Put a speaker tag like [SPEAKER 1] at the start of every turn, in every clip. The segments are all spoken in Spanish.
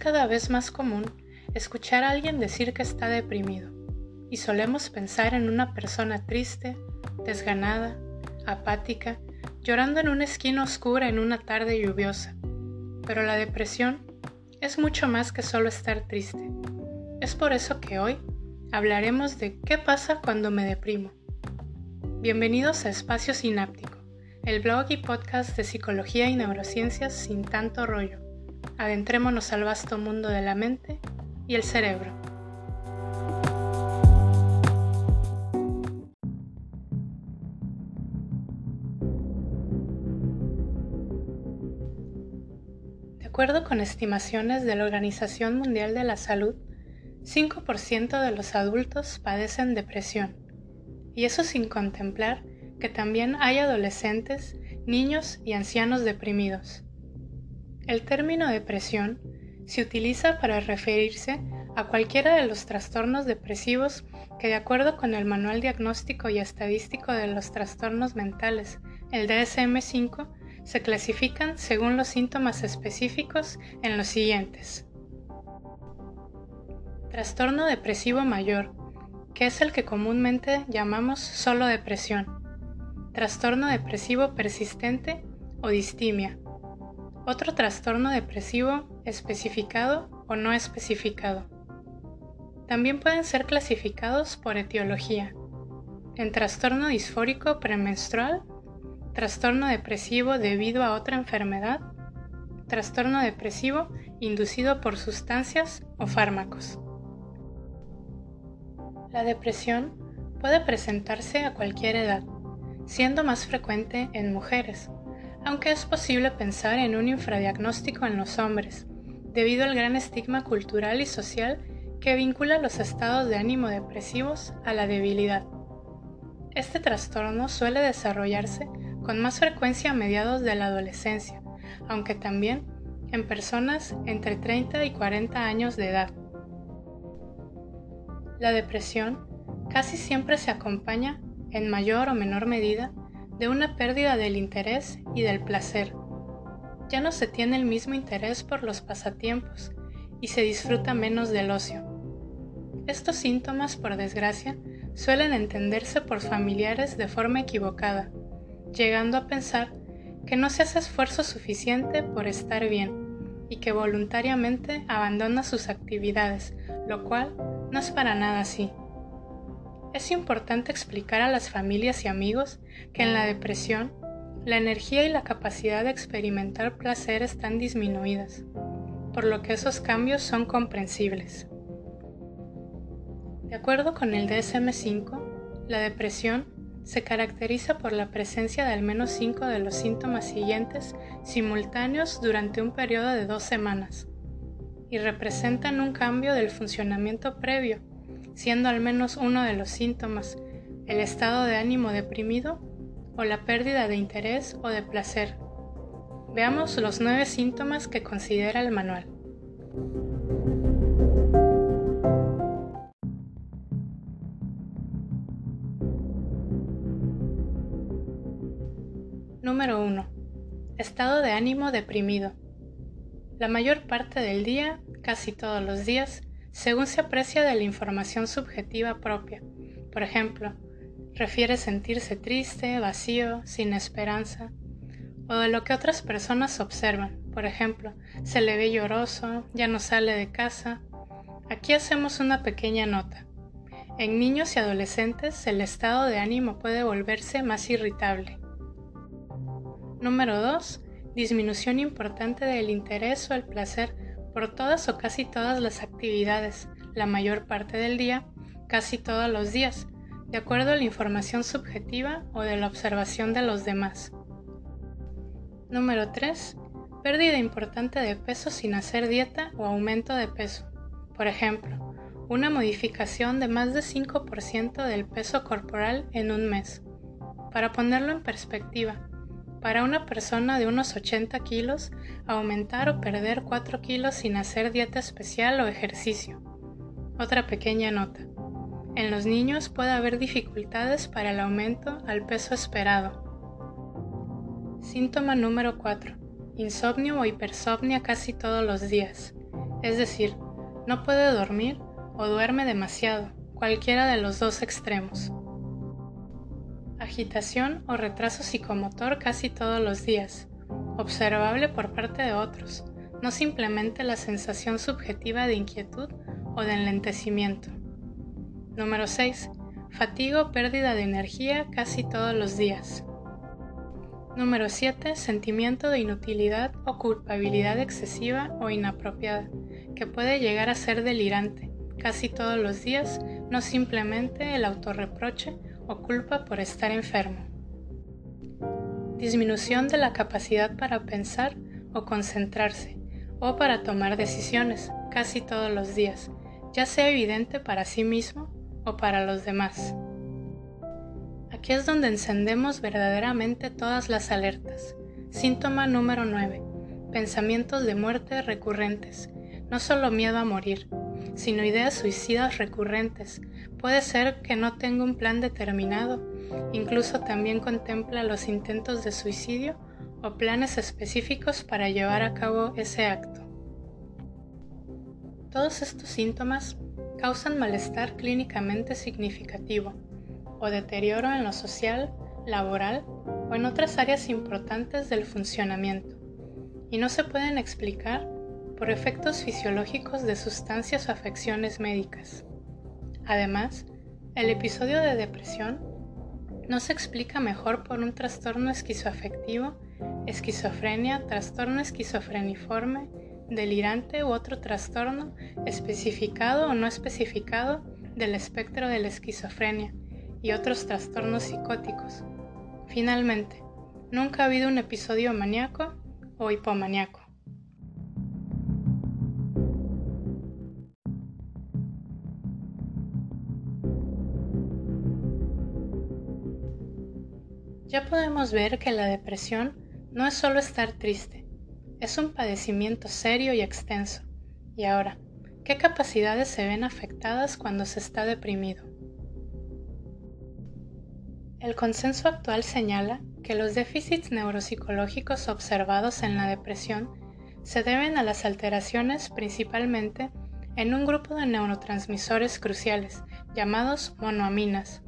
[SPEAKER 1] cada vez más común escuchar a alguien decir que está deprimido y solemos pensar en una persona triste, desganada, apática, llorando en una esquina oscura en una tarde lluviosa. Pero la depresión es mucho más que solo estar triste. Es por eso que hoy hablaremos de qué pasa cuando me deprimo. Bienvenidos a Espacio Sináptico, el blog y podcast de psicología y neurociencias sin tanto rollo. Adentrémonos al vasto mundo de la mente y el cerebro. De acuerdo con estimaciones de la Organización Mundial de la Salud, 5% de los adultos padecen depresión, y eso sin contemplar que también hay adolescentes, niños y ancianos deprimidos. El término depresión se utiliza para referirse a cualquiera de los trastornos depresivos que de acuerdo con el Manual Diagnóstico y Estadístico de los Trastornos Mentales, el DSM-5, se clasifican según los síntomas específicos en los siguientes. Trastorno depresivo mayor, que es el que comúnmente llamamos solo depresión. Trastorno depresivo persistente o distimia, otro trastorno depresivo especificado o no especificado. También pueden ser clasificados por etiología, en trastorno disfórico premenstrual, trastorno depresivo debido a otra enfermedad, trastorno depresivo inducido por sustancias o fármacos. La depresión puede presentarse a cualquier edad, siendo más frecuente en mujeres, aunque es posible pensar en un infradiagnóstico en los hombres, debido al gran estigma cultural y social que vincula los estados de ánimo depresivos a la debilidad. Este trastorno suele desarrollarse con más frecuencia a mediados de la adolescencia, aunque también en personas entre 30 y 40 años de edad. La depresión casi siempre se acompaña, en mayor o menor medida, de una pérdida del interés y del placer. Ya no se tiene el mismo interés por los pasatiempos y se disfruta menos del ocio. Estos síntomas, por desgracia, suelen entenderse por familiares de forma equivocada, llegando a pensar que no se hace esfuerzo suficiente por estar bien y que voluntariamente abandona sus actividades, lo cual no es para nada así. Es importante explicar a las familias y amigos que en la depresión la energía y la capacidad de experimentar placer están disminuidas, por lo que esos cambios son comprensibles. De acuerdo con el DSM-5, la depresión se caracteriza por la presencia de al menos cinco de los síntomas siguientes simultáneos durante un periodo de dos semanas y representan un cambio del funcionamiento previo siendo al menos uno de los síntomas el estado de ánimo deprimido o la pérdida de interés o de placer. Veamos los nueve síntomas que considera el manual. Número 1. Estado de ánimo deprimido. La mayor parte del día, casi todos los días, según se aprecia de la información subjetiva propia. Por ejemplo, refiere sentirse triste, vacío, sin esperanza, o de lo que otras personas observan. Por ejemplo, se le ve lloroso, ya no sale de casa. Aquí hacemos una pequeña nota. En niños y adolescentes el estado de ánimo puede volverse más irritable. Número 2. Disminución importante del interés o el placer por todas o casi todas las actividades, la mayor parte del día, casi todos los días, de acuerdo a la información subjetiva o de la observación de los demás. Número 3. Pérdida importante de peso sin hacer dieta o aumento de peso. Por ejemplo, una modificación de más de 5% del peso corporal en un mes. Para ponerlo en perspectiva, para una persona de unos 80 kilos, aumentar o perder 4 kilos sin hacer dieta especial o ejercicio. Otra pequeña nota. En los niños puede haber dificultades para el aumento al peso esperado. Síntoma número 4. Insomnio o hipersomnia casi todos los días. es decir, no puede dormir o duerme demasiado, cualquiera de los dos extremos. Agitación o retraso psicomotor casi todos los días, observable por parte de otros, no simplemente la sensación subjetiva de inquietud o de enlentecimiento. Número 6. Fatiga o pérdida de energía casi todos los días. Número 7. Sentimiento de inutilidad o culpabilidad excesiva o inapropiada, que puede llegar a ser delirante casi todos los días, no simplemente el autorreproche o culpa por estar enfermo. Disminución de la capacidad para pensar o concentrarse, o para tomar decisiones casi todos los días, ya sea evidente para sí mismo o para los demás. Aquí es donde encendemos verdaderamente todas las alertas. Síntoma número 9. Pensamientos de muerte recurrentes. No solo miedo a morir, sino ideas suicidas recurrentes. Puede ser que no tenga un plan determinado. Incluso también contempla los intentos de suicidio o planes específicos para llevar a cabo ese acto. Todos estos síntomas causan malestar clínicamente significativo o deterioro en lo social, laboral o en otras áreas importantes del funcionamiento, y no se pueden explicar por efectos fisiológicos de sustancias o afecciones médicas. Además, el episodio de depresión no se explica mejor por un trastorno esquizoafectivo, esquizofrenia, trastorno esquizofreniforme, delirante u otro trastorno especificado o no especificado del espectro de la esquizofrenia y otros trastornos psicóticos. Finalmente, nunca ha habido un episodio maníaco o hipomaníaco. Ya podemos ver que la depresión no es solo estar triste, es un padecimiento serio y extenso. Y ahora, ¿qué capacidades se ven afectadas cuando se está deprimido? El consenso actual señala que los déficits neuropsicológicos observados en la depresión se deben a las alteraciones principalmente en un grupo de neurotransmisores cruciales llamados monoaminas,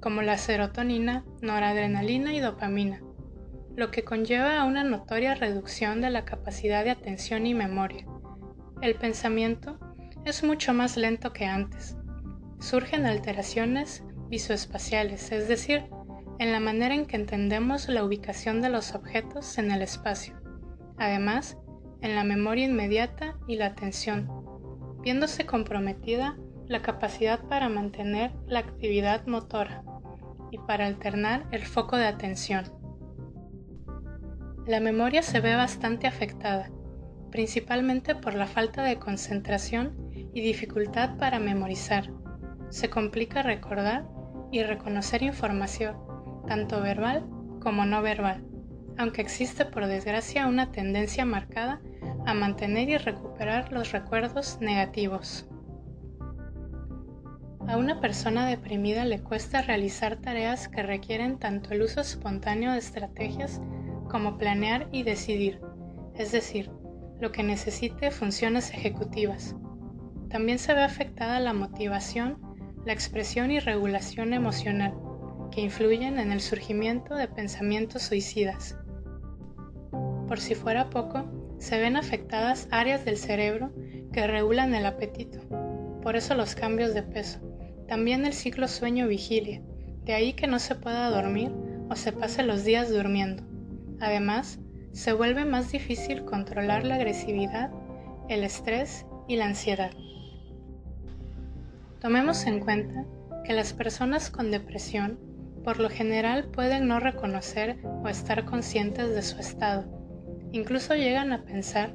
[SPEAKER 1] como la serotonina, noradrenalina y dopamina, lo que conlleva a una notoria reducción de la capacidad de atención y memoria. El pensamiento es mucho más lento que antes. Surgen alteraciones visoespaciales, es decir, en la manera en que entendemos la ubicación de los objetos en el espacio. Además, en la memoria inmediata y la atención, viéndose comprometida la capacidad para mantener la actividad motora y para alternar el foco de atención. La memoria se ve bastante afectada, principalmente por la falta de concentración y dificultad para memorizar. Se complica recordar y reconocer información, tanto verbal como no verbal, aunque existe por desgracia una tendencia marcada a mantener y recuperar los recuerdos negativos. A una persona deprimida le cuesta realizar tareas que requieren tanto el uso espontáneo de estrategias como planear y decidir, es decir, lo que necesite funciones ejecutivas. También se ve afectada la motivación, la expresión y regulación emocional, que influyen en el surgimiento de pensamientos suicidas. Por si fuera poco, se ven afectadas áreas del cerebro que regulan el apetito, por eso los cambios de peso, también el ciclo sueño-vigilia, de ahí que no se pueda dormir o se pase los días durmiendo. Además, se vuelve más difícil controlar la agresividad, el estrés y la ansiedad. Tomemos en cuenta que las personas con depresión por lo general pueden no reconocer o estar conscientes de su estado. Incluso llegan a pensar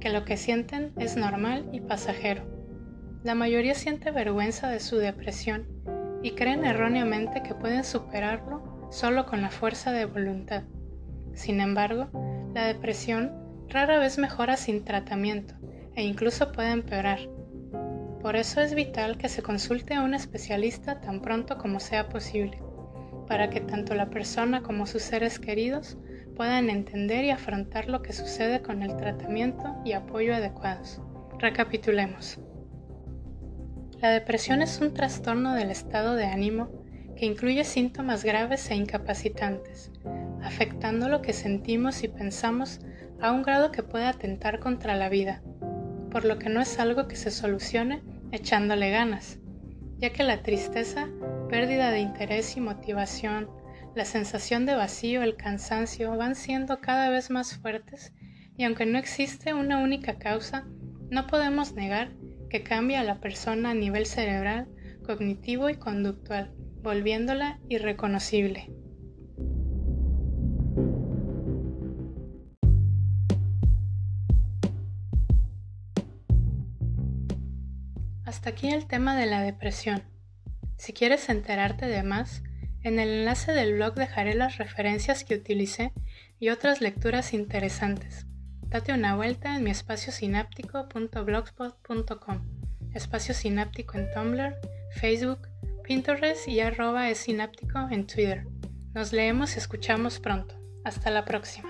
[SPEAKER 1] que lo que sienten es normal y pasajero. La mayoría siente vergüenza de su depresión y creen erróneamente que pueden superarlo solo con la fuerza de voluntad. Sin embargo, la depresión rara vez mejora sin tratamiento e incluso puede empeorar. Por eso es vital que se consulte a un especialista tan pronto como sea posible, para que tanto la persona como sus seres queridos puedan entender y afrontar lo que sucede con el tratamiento y apoyo adecuados. Recapitulemos. La depresión es un trastorno del estado de ánimo que incluye síntomas graves e incapacitantes, afectando lo que sentimos y pensamos a un grado que puede atentar contra la vida, por lo que no es algo que se solucione echándole ganas, ya que la tristeza, pérdida de interés y motivación, la sensación de vacío, el cansancio van siendo cada vez más fuertes y aunque no existe una única causa, no podemos negar que cambia a la persona a nivel cerebral, cognitivo y conductual, volviéndola irreconocible. Hasta aquí el tema de la depresión. Si quieres enterarte de más, en el enlace del blog dejaré las referencias que utilicé y otras lecturas interesantes. Date una vuelta en mi espacio sináptico.blogspot.com, espacio sináptico en Tumblr, Facebook, Pinterest y arroba es sináptico en Twitter. Nos leemos y escuchamos pronto. Hasta la próxima.